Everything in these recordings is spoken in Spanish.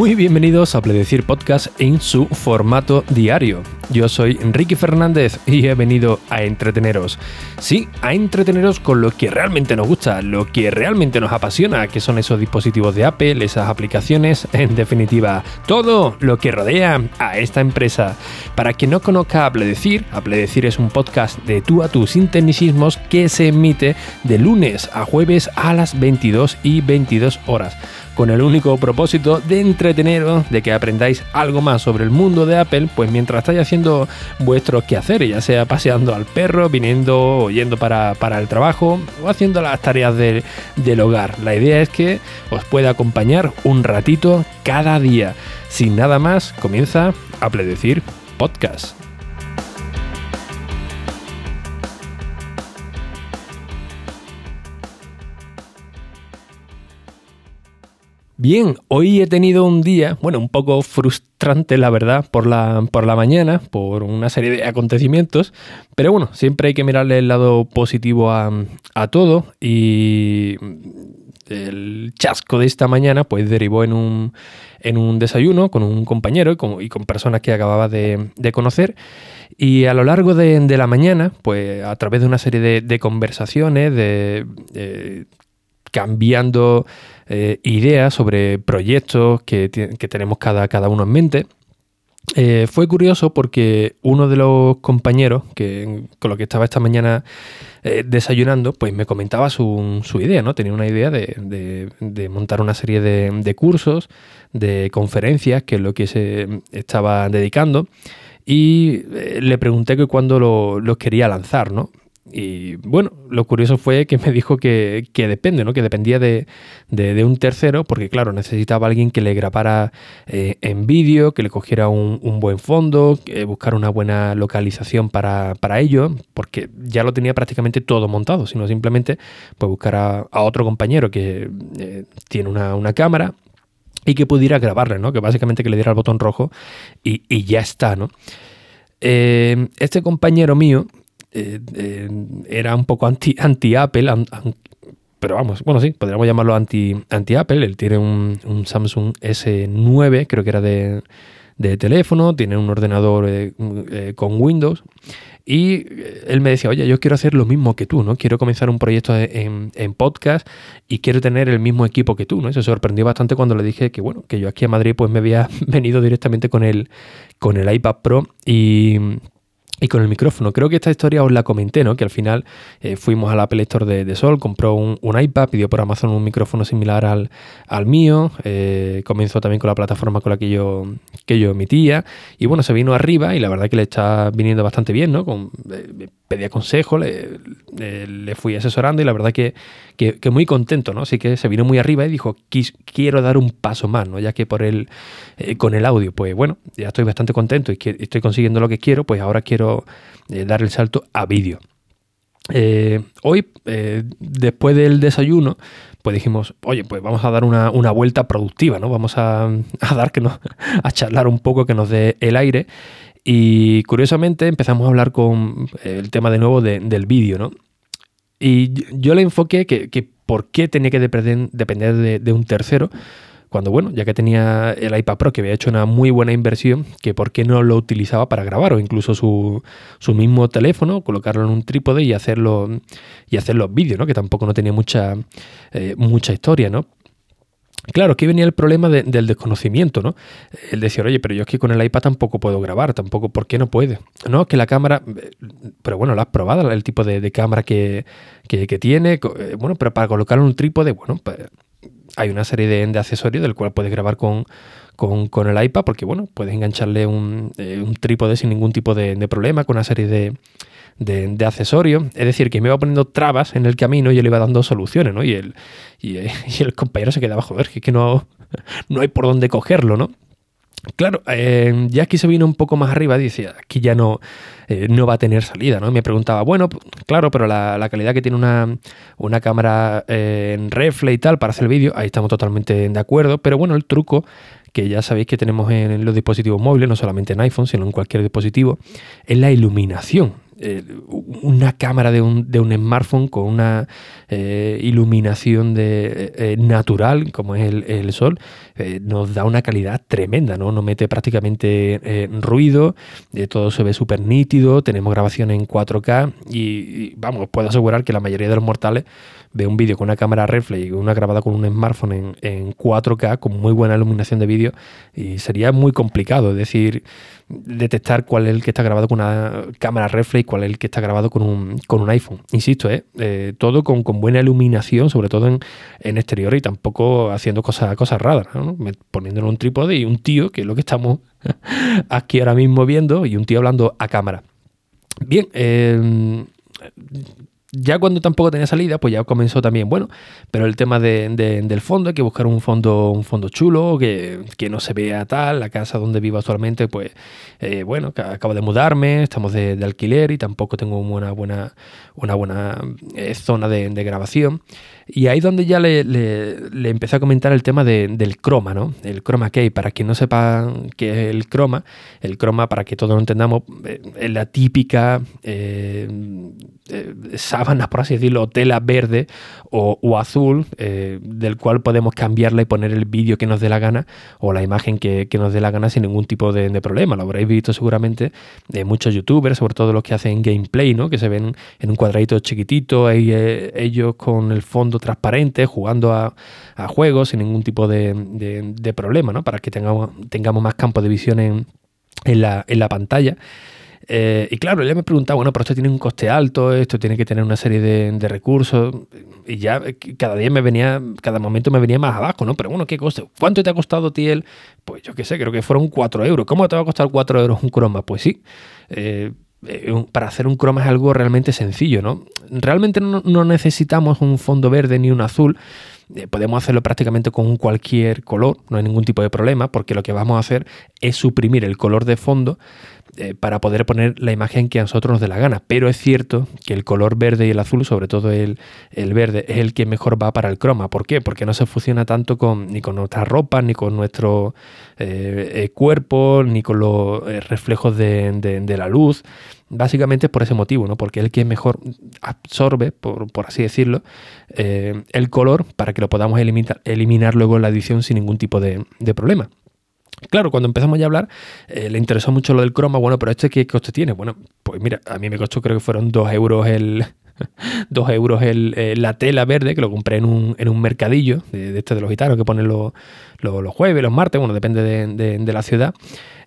Muy bienvenidos a Pledecir Podcast en su formato diario. Yo soy Enrique Fernández y he venido a entreteneros. Sí, a entreteneros con lo que realmente nos gusta, lo que realmente nos apasiona, que son esos dispositivos de Apple, esas aplicaciones, en definitiva, todo lo que rodea a esta empresa. Para quien no conozca a Pledecir, a Pledecir es un podcast de tú a tú sin tecnicismos que se emite de lunes a jueves a las 22 y 22 horas con el único propósito de entreteneros, de que aprendáis algo más sobre el mundo de Apple, pues mientras estáis haciendo vuestros quehaceres, ya sea paseando al perro, viniendo o yendo para, el trabajo o haciendo las tareas del hogar. La idea es que os pueda acompañar un ratito cada día. Sin nada más, comienza a Pledecir Podcast. Bien, hoy he tenido un día, bueno, un poco frustrante, la verdad, por la, por la mañana, por una serie de acontecimientos, pero bueno, siempre hay que mirarle el lado positivo a, todo y el chasco de esta mañana pues derivó en un, en un desayuno con un compañero y con, personas que acababa de, conocer y a lo largo de, la mañana pues a través de una serie de, conversaciones, de cambiando eh, ideas sobre proyectos que, tenemos cada, cada, uno en mente. Eh, fue curioso porque uno de los compañeros que, con lo que estaba esta mañana eh, desayunando, pues me comentaba su, idea, ¿no? Tenía una idea de, montar una serie de, cursos, de conferencias, que es lo que se estaba dedicando. Y le pregunté que cuándo los lo quería lanzar, ¿no? Y bueno, lo curioso fue que me dijo que, depende, ¿no? Que dependía de, un tercero, porque claro, necesitaba alguien que le grabara eh, en vídeo, que le cogiera un, buen fondo, que buscara una buena localización para, ello, porque ya lo tenía prácticamente todo montado, sino simplemente pues buscar a, otro compañero que eh, tiene una, cámara y que pudiera grabarle, ¿no? Que básicamente que le diera el botón rojo y, ya está, ¿no? Eh, este compañero mío eh, eh, era un poco anti-Apple, pero vamos, bueno, sí, podríamos llamarlo anti-Apple. Él tiene un, Samsung S9, creo que era de, teléfono, tiene un ordenador eh, con Windows. Y él me decía, oye, yo quiero hacer lo mismo que tú, ¿no? Quiero comenzar un proyecto en, podcast y quiero tener el mismo equipo que tú, ¿no? Se sorprendió bastante cuando le dije que, bueno, que yo aquí a Madrid pues me había venido directamente con el, con el iPad Pro y y con el micrófono. Creo que esta historia os la comenté, ¿no? Que al final eh, fuimos al Apple Store de, Sol, compró un, iPad, pidió por Amazon un micrófono similar al, al mío, eh, comenzó también con la plataforma con la que yo, que yo emitía, y bueno, se vino arriba y la verdad que le está viniendo bastante bien, ¿no? Con, eh, pedía consejo, le, le, fui asesorando y la verdad que, que, muy contento, ¿no? Así que se vino muy arriba y dijo, quiero dar un paso más, ¿no? Ya que por el, eh, con el audio, pues bueno, ya estoy bastante contento y que estoy consiguiendo lo que quiero, pues ahora quiero eh, dar el salto a vídeo. Eh, hoy, después del desayuno, pues dijimos, oye, pues vamos a dar una, vuelta productiva, ¿no? Vamos a, dar que nos, a charlar un poco, que nos dé el aire. Y curiosamente empezamos a hablar con el tema de nuevo del vídeo, ¿no? Y yo le enfoqué que, que por qué tenía que depender de, un tercero, cuando bueno, ya que tenía el iPad Pro que había hecho una muy buena inversión, que por qué no lo utilizaba para grabar o incluso su, mismo teléfono, colocarlo en un trípode y hacerlo y hacer los vídeos, ¿no? Que tampoco no tenía mucha, eh, mucha historia, ¿no? Claro, aquí venía el problema del desconocimiento, ¿no? El decir, oye, pero yo aquí con el iPad tampoco puedo grabar, tampoco, ¿por qué no puede? No, que la cámara, pero bueno, la has probado, el tipo de, cámara que, tiene, eh, bueno, pero para colocarlo en un trípode, bueno, pues hay una serie de, accesorios del cual puedes grabar con, con, el iPad, porque bueno, puedes engancharle un, eh, trípode sin ningún tipo de problema, con una serie de, de, accesorios. Es decir, que me iba poniendo trabas en el camino y yo le iba dando soluciones, ¿no? Y el, y, el compañero se quedaba, joder, que que no, no hay por dónde cogerlo, ¿no? Claro, eh, ya aquí se vino un poco más arriba decía, aquí ya no, eh, no va a tener salida, ¿no? Y me preguntaba, bueno, claro, pero la, calidad que tiene una, una cámara eh, en refle y tal para hacer vídeo, ahí estamos totalmente de acuerdo, pero bueno, el truco que ya sabéis que tenemos en los dispositivos móviles, no solamente en iPhone, sino en cualquier dispositivo, es la iluminación. Una cámara de un, de un, smartphone con una iluminación de, natural, como es el, sol, nos da una calidad tremenda, ¿no? Nos mete prácticamente ruido, todo se ve súper nítido, tenemos grabación en 4K y, vamos, puedo asegurar que la mayoría de los mortales ve un vídeo con una cámara reflex y una grabada con un smartphone en, en 4K con muy buena iluminación de vídeo y sería muy complicado, es decir, detectar cuál es el que está grabado con una cámara reflex y cuál es el que está grabado con un, con un iPhone. Insisto, ¿eh? eh todo con, buena iluminación, sobre todo en, en, exterior y tampoco haciendo cosas, cosas raras, ¿no? poniéndolo un trípode y un tío, que es lo que estamos aquí ahora mismo viendo, y un tío hablando a cámara. Bien, eh, ya cuando tampoco tenía salida, pues ya comenzó también, bueno, pero el tema del fondo, hay que buscar un fondo, un fondo chulo, que, no se vea tal, la casa donde vivo actualmente, pues eh, bueno, acabo de mudarme, estamos de, alquiler y tampoco tengo una buena, una buena eh, zona de, grabación. Y ahí donde ya le, le, empecé a comentar el tema del croma, ¿no? El croma key, para quien no sepa qué es el croma, el croma, para que todos lo entendamos, eh, es la típica sábanas, por así decirlo, tela verde o, azul, eh, del cual podemos cambiarla y poner el vídeo que nos dé la gana o la imagen que, nos dé la gana sin ningún tipo de, problema. Lo habréis visto seguramente de muchos youtubers, sobre todo los que hacen gameplay, ¿no? que se ven en un cuadradito chiquitito, ahí, eh, ellos con el fondo transparente, jugando a, juegos sin ningún tipo de, problema, ¿no? para que tengamos, tengamos más campo de visión en, en la, en la pantalla. Eh, y claro, ella me preguntaba, bueno, pero esto tiene un coste alto, esto tiene que tener una serie de, recursos. Y ya eh, cada día me venía, cada momento me venía más abajo, ¿no? Pero bueno, ¿qué coste? ¿Cuánto te ha costado ti el? Pues yo qué sé, creo que fueron 4 euros. ¿Cómo te va a costar 4 euros un croma? Pues sí. Eh, para hacer un croma es algo realmente sencillo, ¿no? Realmente no, necesitamos un fondo verde ni un azul. podemos hacerlo prácticamente con cualquier color, no hay ningún tipo de problema, porque lo que vamos a hacer es suprimir el color de fondo eh, para poder poner la imagen que a nosotros nos dé la gana. Pero es cierto que el color verde y el azul, sobre todo el, verde, es el que mejor va para el croma. ¿Por qué? Porque no se fusiona tanto con, ni con nuestras ropas, ni con nuestro eh, eh, cuerpo, ni con los reflejos de, la luz. Básicamente por ese motivo, ¿no? Porque el que mejor absorbe, por, así decirlo, el color para que lo podamos eliminar, eliminar luego en la edición sin ningún tipo de problema. Claro, cuando empezamos ya a hablar, eh, le interesó mucho lo del croma. Bueno, pero ¿este qué coste tiene? Bueno, pues mira, a mí me costó, creo que fueron 2 euros el. 2 euros el, eh, la tela verde, que lo compré en un, en un mercadillo de, este de los gitanos que ponen los, jueves, los martes, bueno, depende de, la ciudad.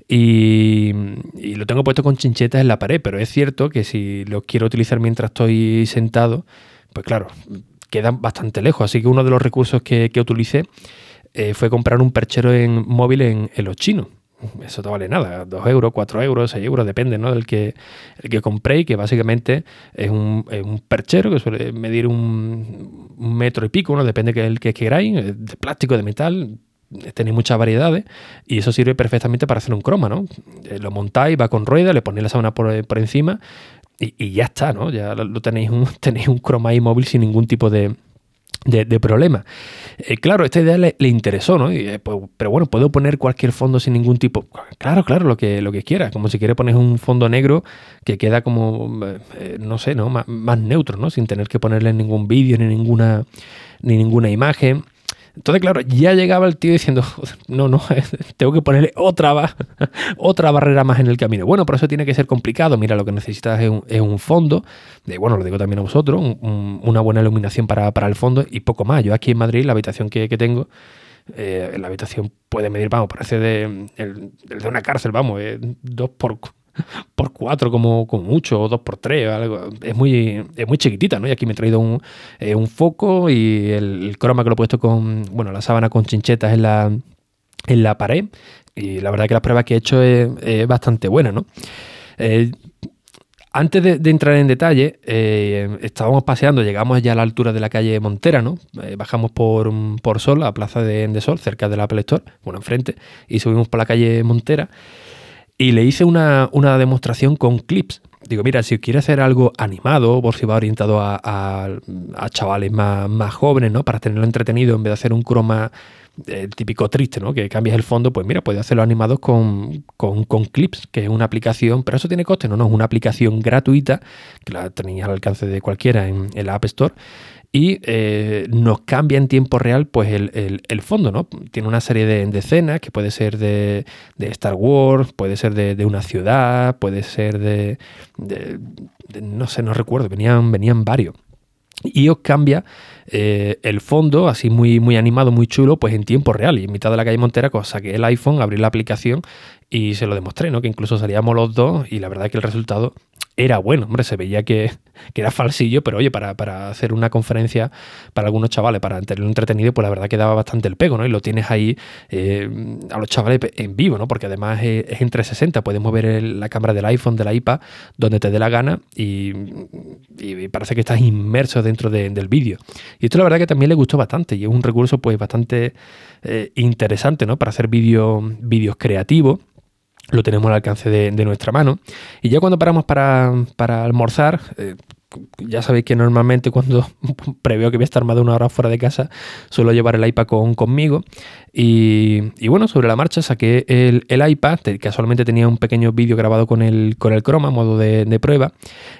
Y, y, lo tengo puesto con chinchetas en la pared, pero es cierto que si lo quiero utilizar mientras estoy sentado, pues claro, quedan bastante lejos. Así que uno de los recursos que, que utilicé eh, fue comprar un perchero en móvil en, los chinos. Eso no vale nada, 2 euros, 4 euros, 6 euros, depende ¿no? del que, el que compré y que básicamente es un, perchero que suele medir un, metro y pico, ¿no? depende del que, queráis, de plástico, de metal, tenéis muchas variedades y eso sirve perfectamente para hacer un croma, ¿no? Eh, lo montáis, va con rueda, le ponéis la sábana por, encima y, ya está, ¿no? Ya lo, tenéis, un, tenéis un croma ahí móvil sin ningún tipo de, de, problema. Eh, claro, esta idea le, interesó, ¿no? Eh, pues, pero bueno, puedo poner cualquier fondo sin ningún tipo. Claro, claro, lo que, lo que quiera. Como si quieres poner un fondo negro que queda como, eh, no sé, ¿no? más, neutro, ¿no? Sin tener que ponerle ningún vídeo ni ninguna, ni ninguna imagen. Entonces, claro, ya llegaba el tío diciendo, no, no, tengo que ponerle otra, otra barrera más en el camino. Bueno, por eso tiene que ser complicado. Mira, lo que necesitas es un, fondo, de, bueno, lo digo también a vosotros, una buena iluminación para, el fondo y poco más. Yo aquí en Madrid, la habitación que, tengo, eh, la habitación puede medir, vamos, parece de, de una cárcel, vamos, dos por por cuatro como, como mucho, o dos por tres, algo. Es muy, es muy chiquitita, ¿no? Y aquí me he traído un, eh, foco y el, croma que lo he puesto con, bueno, la sábana con chinchetas en la, en la pared. Y la verdad que la prueba que he hecho es, bastante buena, ¿no? Eh, antes de, entrar en detalle, eh, estábamos paseando, llegamos ya a la altura de la calle Montera, ¿no? bajamos por, por Sol, a Plaza de, de, Sol, cerca de la Apple Store, bueno, enfrente, y subimos por la calle Montera. Y le hice una, demostración con clips. digo, mira, si quiere hacer algo animado, por si va orientado a, chavales más, más, jóvenes, ¿no? Para tenerlo entretenido en vez de hacer un croma el típico triste, ¿no? Que cambias el fondo, pues mira, puedes hacerlo animado con, con, Clips, que es una aplicación, pero eso tiene coste, no, no, es una aplicación gratuita, que la tenéis al alcance de cualquiera en, la App Store, y eh, nos cambia en tiempo real pues el, fondo, ¿no? Tiene una serie de, escenas que puede ser de, Star Wars, puede ser de, una ciudad, puede ser de, no sé, no recuerdo, venían, venían varios y os cambia eh, el fondo, así muy, muy animado, muy chulo, pues en tiempo real. Y en mitad de la calle Montera, pues saqué el iPhone, abrí la aplicación y se lo demostré, ¿no? Que incluso salíamos los dos y la verdad es que el resultado era bueno, hombre, se veía que, era falsillo, pero oye, para, hacer una conferencia para algunos chavales, para tenerlo entretenido, pues la verdad que daba bastante el pego, ¿no? Y lo tienes ahí eh, a los chavales en vivo, ¿no? Porque además es, es en 360, puedes mover la cámara del iPhone, del iPad, donde te dé la gana y, parece que estás inmerso dentro del vídeo. Y esto la verdad que también le gustó bastante y es un recurso pues bastante eh, interesante, ¿no? Para hacer vídeos creativos lo tenemos al alcance de, nuestra mano. Y ya cuando paramos para, almorzar, eh, ya sabéis que normalmente cuando preveo que voy a estar más de una hora fuera de casa, suelo llevar el iPad con, conmigo. Y, bueno, sobre la marcha saqué el, el, iPad, casualmente tenía un pequeño vídeo grabado con el, con el Chroma, modo de, de, prueba,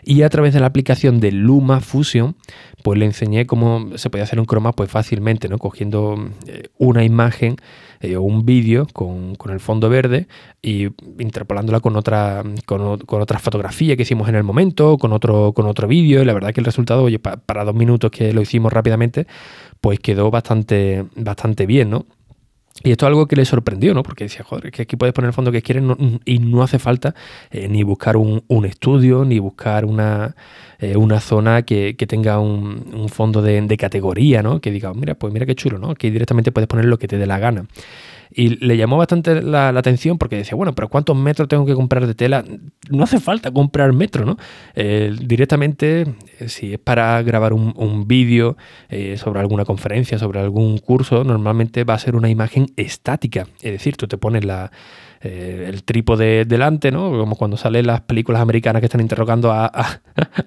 y a través de la aplicación de Luma Fusion, pues le enseñé cómo se podía hacer un Chroma pues fácilmente, ¿no? Cogiendo eh, una imagen eh, un vídeo con, el fondo verde y interpolándola con otra, con, otra fotografía que hicimos en el momento, con otro, con otro vídeo, y la verdad que el resultado, oye, para dos minutos que lo hicimos rápidamente, pues quedó bastante, bastante bien, ¿no? Y esto es algo que le sorprendió, ¿no? Porque decía, joder, que aquí puedes poner el fondo que quieres y no hace falta eh, ni buscar un, estudio, ni buscar una, eh, una zona que, tenga un, fondo de, de, categoría, ¿no? Que diga, mira, pues mira qué chulo, ¿no? Que directamente puedes poner lo que te dé la gana. Y le llamó bastante la, atención porque decía, bueno, pero ¿cuántos metros tengo que comprar de tela? No hace falta comprar metro, ¿no? Eh, directamente, eh, si es para grabar un, vídeo eh, sobre alguna conferencia, sobre algún curso, normalmente va a ser una imagen estática. Es decir, tú te pones la, eh, el trípode delante, ¿no? Como cuando salen las películas americanas que están interrogando a,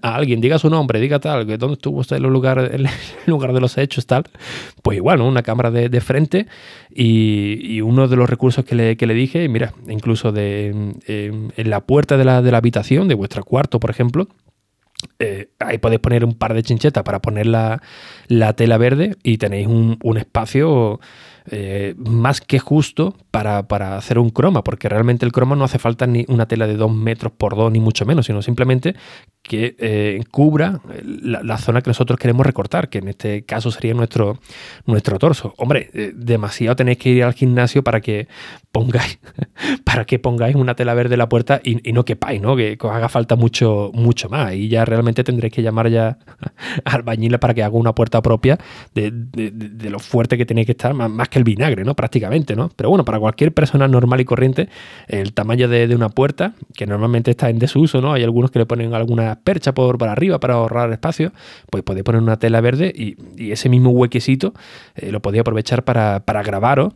alguien, diga su nombre, diga tal, dónde estuvo usted en el lugar, lugar de los hechos, tal. Pues igual, ¿no? Una cámara de, frente y, uno de los recursos que le, que le dije, mira, incluso de, en la puerta de la, de la habitación, de vuestro cuarto, por ejemplo, eh, ahí podéis poner un par de chinchetas para poner la, tela verde y tenéis un, un espacio eh, más que justo para, hacer un croma, porque realmente el croma no hace falta ni una tela de 2 metros por 2, ni mucho menos, sino simplemente que eh, cubra la, zona que nosotros queremos recortar, que en este caso sería nuestro, nuestro torso. Hombre, eh, demasiado tenéis que ir al gimnasio para que pongáis, para que pongáis una tela verde en la puerta y, no quepáis, ¿no? Que, os haga falta mucho, mucho más. Y ya realmente tendréis que llamar ya al bañil para que haga una puerta propia de, lo fuerte que tenéis que estar, más, más que el vinagre, ¿no? Prácticamente, ¿no? Pero bueno, para cualquier persona normal y corriente, el tamaño de, una puerta, que normalmente está en desuso, ¿no? Hay algunos que le ponen alguna percha por arriba para ahorrar espacio, pues podéis poner una tela verde y, ese mismo huequecito eh, lo podéis aprovechar para, para grabaros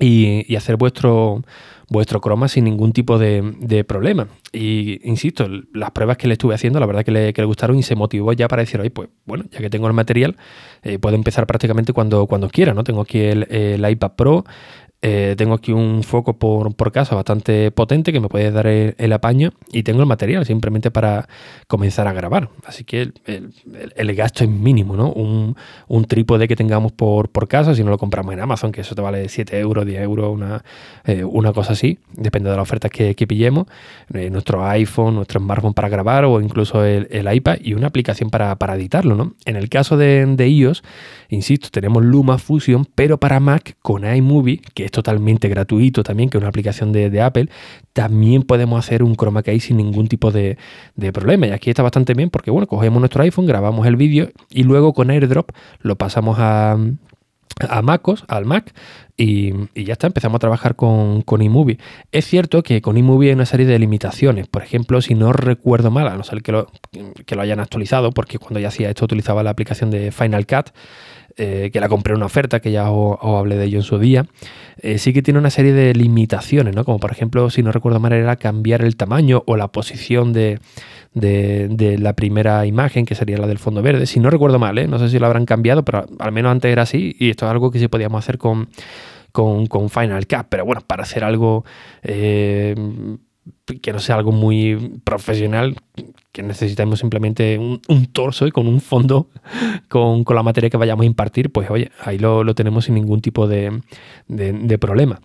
y, hacer vuestro, vuestro croma sin ningún tipo de, problema. Y insisto, las pruebas que le estuve haciendo, la verdad que le, que le gustaron y se motivó ya para decir, oye, pues bueno, ya que tengo el material, eh, puedo empezar prácticamente cuando, cuando quiera, ¿no? Tengo aquí el, el iPad Pro, eh, tengo aquí un foco por, por, casa bastante potente que me puede dar el, apaño y tengo el material simplemente para comenzar a grabar. Así que el, gasto es mínimo, ¿no? Un, un, trípode que tengamos por, por, casa, si no lo compramos en Amazon, que eso te vale 7 euros, 10 euros, una, eh, una cosa así, depende de las ofertas que, que pillemos. Eh, nuestro iPhone, nuestro smartphone para grabar o incluso el, iPad y una aplicación para, para, editarlo, ¿no? En el caso de, de iOS, insisto, tenemos Luma Fusion, pero para Mac con iMovie, que totalmente gratuito también, que es una aplicación de, Apple, también podemos hacer un chroma key sin ningún tipo de, problema. Y aquí está bastante bien porque, bueno, cogemos nuestro iPhone, grabamos el vídeo y luego con AirDrop lo pasamos a, a MacOS, al Mac, y, ya está, empezamos a trabajar con, con eMovie. Es cierto que con eMovie hay una serie de limitaciones. Por ejemplo, si no recuerdo mal, a no ser que lo, que lo hayan actualizado, porque cuando ya hacía esto utilizaba la aplicación de Final Cut, eh, que la compré en una oferta, que ya os, hablé de ello en su día, eh, sí que tiene una serie de limitaciones, ¿no? Como por ejemplo, si no recuerdo mal, era cambiar el tamaño o la posición de, de, la primera imagen, que sería la del fondo verde. Si no recuerdo mal, ¿eh? no sé si lo habrán cambiado, pero al menos antes era así y esto es algo que sí podíamos hacer con, con, Final Cut. Pero bueno, para hacer algo eh, que no sea algo muy profesional, que necesitamos simplemente un, torso y con un fondo con, la materia que vayamos a impartir, pues oye, ahí lo, tenemos sin ningún tipo de problema.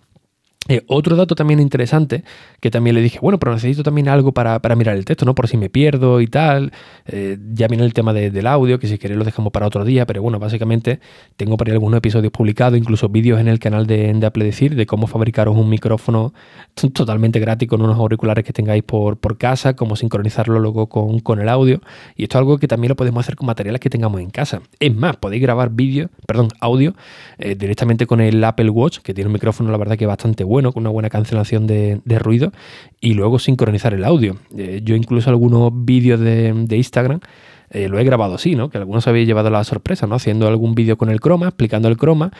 Eh, otro dato también interesante, que también le dije, bueno, pero necesito también algo para, mirar el texto, ¿no? Por si me pierdo y tal. Eh, ya viene el tema del audio, que si queréis lo dejamos para otro día, pero bueno, básicamente tengo por ahí algunos episodios publicados, incluso vídeos en el canal de, de Apple Decir, de cómo fabricaros un micrófono totalmente gratis con unos auriculares que tengáis por, por casa, cómo sincronizarlo luego con, el audio. Y esto es algo que también lo podemos hacer con materiales que tengamos en casa. Es más, podéis grabar vídeo, perdón, audio eh, directamente con el Apple Watch, que tiene un micrófono, la verdad que bastante bueno con una buena cancelación de, ruido, y luego sincronizar el audio. Eh, yo incluso algunos vídeos de, Instagram eh, lo he grabado así, ¿no? Que algunos habéis llevado la sorpresa, ¿no? Haciendo algún vídeo con el croma, explicando el croma,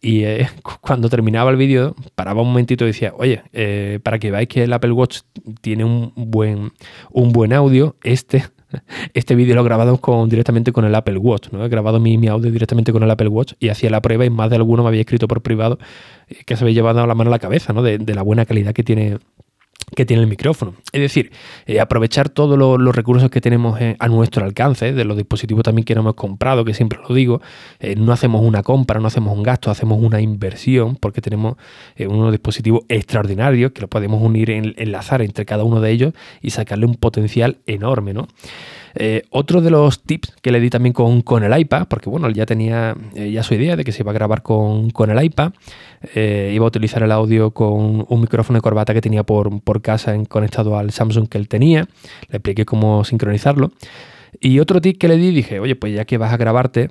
y eh, cuando terminaba el vídeo, paraba un momentito y decía, oye, para que veáis que el Apple Watch tiene un buen, un buen audio, este este vídeo lo he grabado con, directamente con el Apple Watch, ¿no? He grabado mi, audio directamente con el Apple Watch y hacía la prueba y más de alguno me había escrito por privado eh, que se había llevado la mano a la cabeza, ¿no? De la buena calidad que tiene que tiene el micrófono. Es decir, eh, aprovechar todos los recursos que tenemos eh, a nuestro alcance, de los dispositivos también que no hemos comprado, que siempre lo digo, eh, no hacemos una compra, no hacemos un gasto, hacemos una inversión, porque tenemos unos dispositivos extraordinarios que lo podemos unir, en, enlazar entre cada uno de ellos y sacarle un potencial enorme, ¿no? Otro de los tips que le di también con, con el iPad, porque bueno, ya tenía ya su idea de que se iba a grabar con, con el iPad, eh, iba a utilizar el audio con un micrófono de corbata que tenía por, por casa en, conectado al Samsung que él tenía. Le expliqué cómo sincronizarlo. Y otro tip que le di, dije, oye, pues ya que vas a grabarte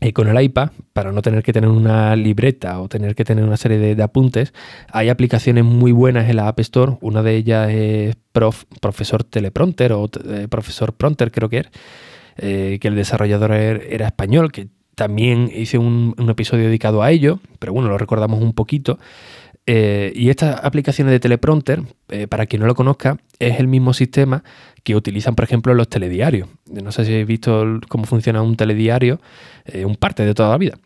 eh, con el iPad, para no tener que tener una libreta o tener que tener una serie de, apuntes, hay aplicaciones muy buenas en la App Store. Una de ellas es Profesor Teleprompter o eh, Profesor Prompter, creo que es. que el desarrollador er, era español, que también hice un, episodio dedicado a ello, pero bueno, lo recordamos un poquito. Eh, y estas aplicaciones de teleprompter, eh, para quien no lo conozca, es el mismo sistema que utilizan, por ejemplo, los telediarios. No sé si habéis visto cómo funciona un telediario, eh, un parte de toda la vida.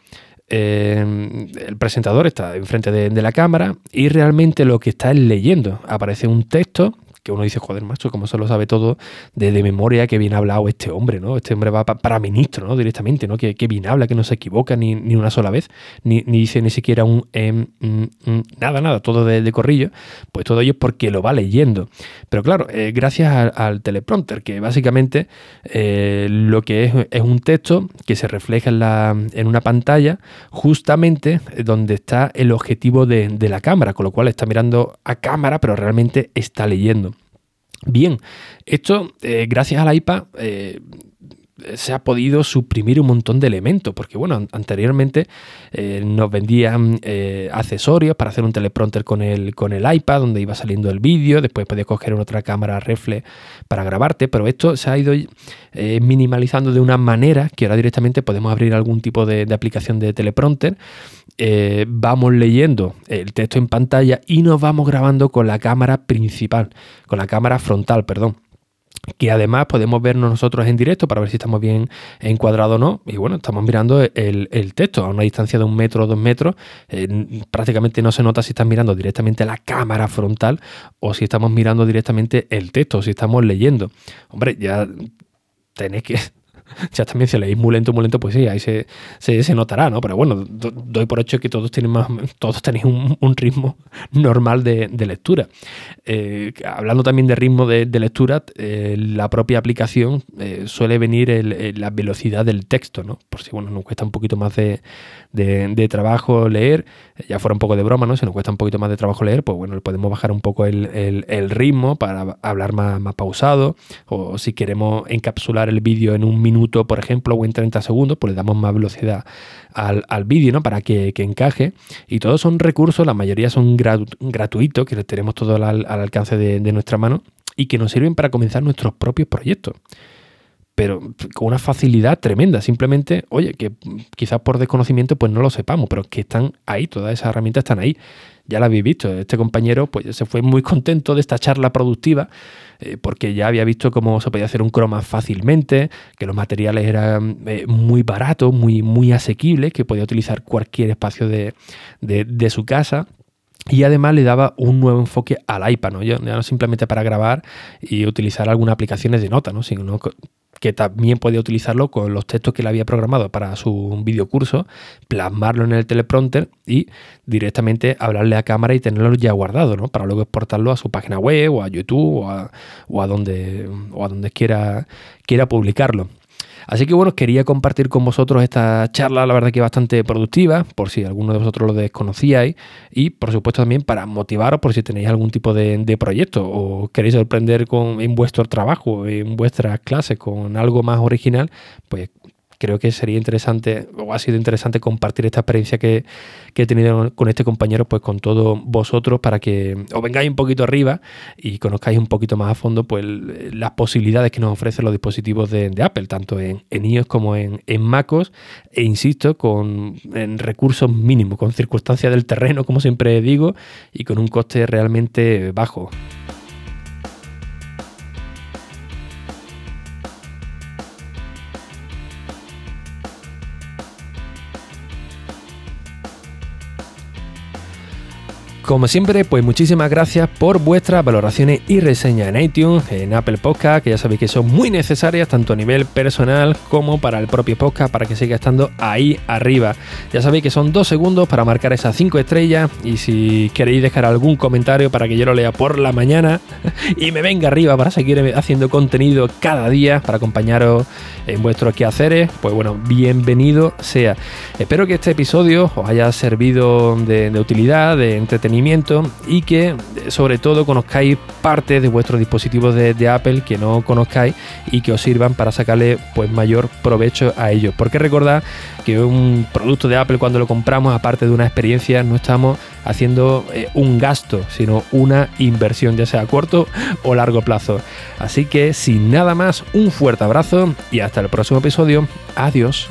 el presentador está enfrente de, de, la cámara y realmente lo que está es leyendo. Aparece un texto que uno dice, joder, macho, como se lo sabe todo de, memoria, que bien hablado este hombre, ¿no? Este hombre va para ministro, ¿no? Directamente, ¿no? Que, bien habla, que no se equivoca ni, una sola vez, ni, dice ni siquiera un em, mm, mm, nada, nada, todo de, corrillo, pues todo ello es porque lo va leyendo. Pero claro, eh, gracias al, teleprompter, que básicamente eh, lo que es es un texto que se refleja en, una pantalla justamente donde está el objetivo de, de la cámara, con lo cual está mirando a cámara, pero realmente está leyendo. Bien, esto, eh, gracias a la IPA, eh, se ha podido suprimir un montón de elementos, porque bueno, anteriormente eh, nos vendían accesorios para hacer un teleprompter con el, con el iPad, donde iba saliendo el vídeo, después podías coger otra cámara reflex para grabarte, pero esto se ha ido minimalizando de una manera que ahora directamente podemos abrir algún tipo de, de aplicación de teleprompter, vamos leyendo el texto en pantalla y nos vamos grabando con la cámara principal, con la cámara frontal, perdón que además podemos vernos nosotros en directo para ver si estamos bien encuadrados o no. Y bueno, estamos mirando el, texto a una distancia de un metro o dos metros. Eh, prácticamente no se nota si estás mirando directamente la cámara frontal o si estamos mirando directamente el texto si estamos leyendo. Hombre, ya tenéis que ya también si leéis muy lento, muy lento, pues sí, ahí se, se, notará, ¿no? Pero bueno, doy por hecho que todos tienen más, todos tenéis un, ritmo normal de, lectura. Eh, hablando también de ritmo de, lectura, eh, la propia aplicación eh, suele venir la velocidad del texto, ¿no? Por si bueno, nos cuesta un poquito más de, trabajo leer, ya fuera un poco de broma, ¿no? Si nos cuesta un poquito más de trabajo leer, pues bueno, podemos bajar un poco el, ritmo para hablar más, más pausado, o si queremos encapsular el vídeo en un minuto minuto, por ejemplo, o en 30 segundos, pues le damos más velocidad al, vídeo, ¿no? Para que, encaje. Y todos son recursos, la mayoría son gratuitos, que tenemos todo al, alcance de, de nuestra mano y que nos sirven para comenzar nuestros propios proyectos pero con una facilidad tremenda. Simplemente, oye, que quizás por desconocimiento pues no lo sepamos, pero que están ahí, todas esas herramientas están ahí. Ya la habéis visto, este compañero pues se fue muy contento de esta charla productiva eh, porque ya había visto cómo se podía hacer un croma fácilmente, que los materiales eran eh, muy baratos, muy, muy asequibles, que podía utilizar cualquier espacio de, de su casa y además le daba un nuevo enfoque al iPad, ¿no? Ya, no simplemente para grabar y utilizar algunas aplicaciones de nota, ¿no? sino que también podía utilizarlo con los textos que le había programado para su videocurso, plasmarlo en el teleprompter y directamente hablarle a cámara y tenerlo ya guardado, ¿no? Para luego exportarlo a su página web o a YouTube o a, o a donde, o a donde quiera, quiera publicarlo. Así que bueno, quería compartir con vosotros esta charla, la verdad que bastante productiva, por si alguno de vosotros lo desconocíais, y por supuesto también para motivaros por si tenéis algún tipo de, proyecto o queréis sorprender con, en vuestro trabajo, en vuestras clases con algo más original, pues creo que sería interesante, o ha sido interesante compartir esta experiencia que, he tenido con este compañero, pues con todos vosotros, para que os vengáis un poquito arriba y conozcáis un poquito más a fondo pues, las posibilidades que nos ofrecen los dispositivos de, Apple, tanto en, iOS como en, en, MacOS, e insisto, con en recursos mínimos, con circunstancias del terreno, como siempre digo, y con un coste realmente bajo. Como siempre, pues muchísimas gracias por vuestras valoraciones y reseñas en iTunes, en Apple Podcast, que ya sabéis que son muy necesarias tanto a nivel personal como para el propio podcast, para que siga estando ahí arriba. Ya sabéis que son dos segundos para marcar esas cinco estrellas y si queréis dejar algún comentario para que yo lo lea por la mañana y me venga arriba para seguir haciendo contenido cada día para acompañaros en vuestros quehaceres, pues bueno, bienvenido sea. Espero que este episodio os haya servido de, utilidad, de entretenimiento y que sobre todo conozcáis parte de vuestros dispositivos de, Apple que no conozcáis y que os sirvan para sacarle pues mayor provecho a ellos. Porque recordad que un producto de Apple cuando lo compramos, aparte de una experiencia, no estamos haciendo eh, un gasto, sino una inversión, ya sea a corto o largo plazo. Así que sin nada más, un fuerte abrazo y hasta el próximo episodio. Adiós.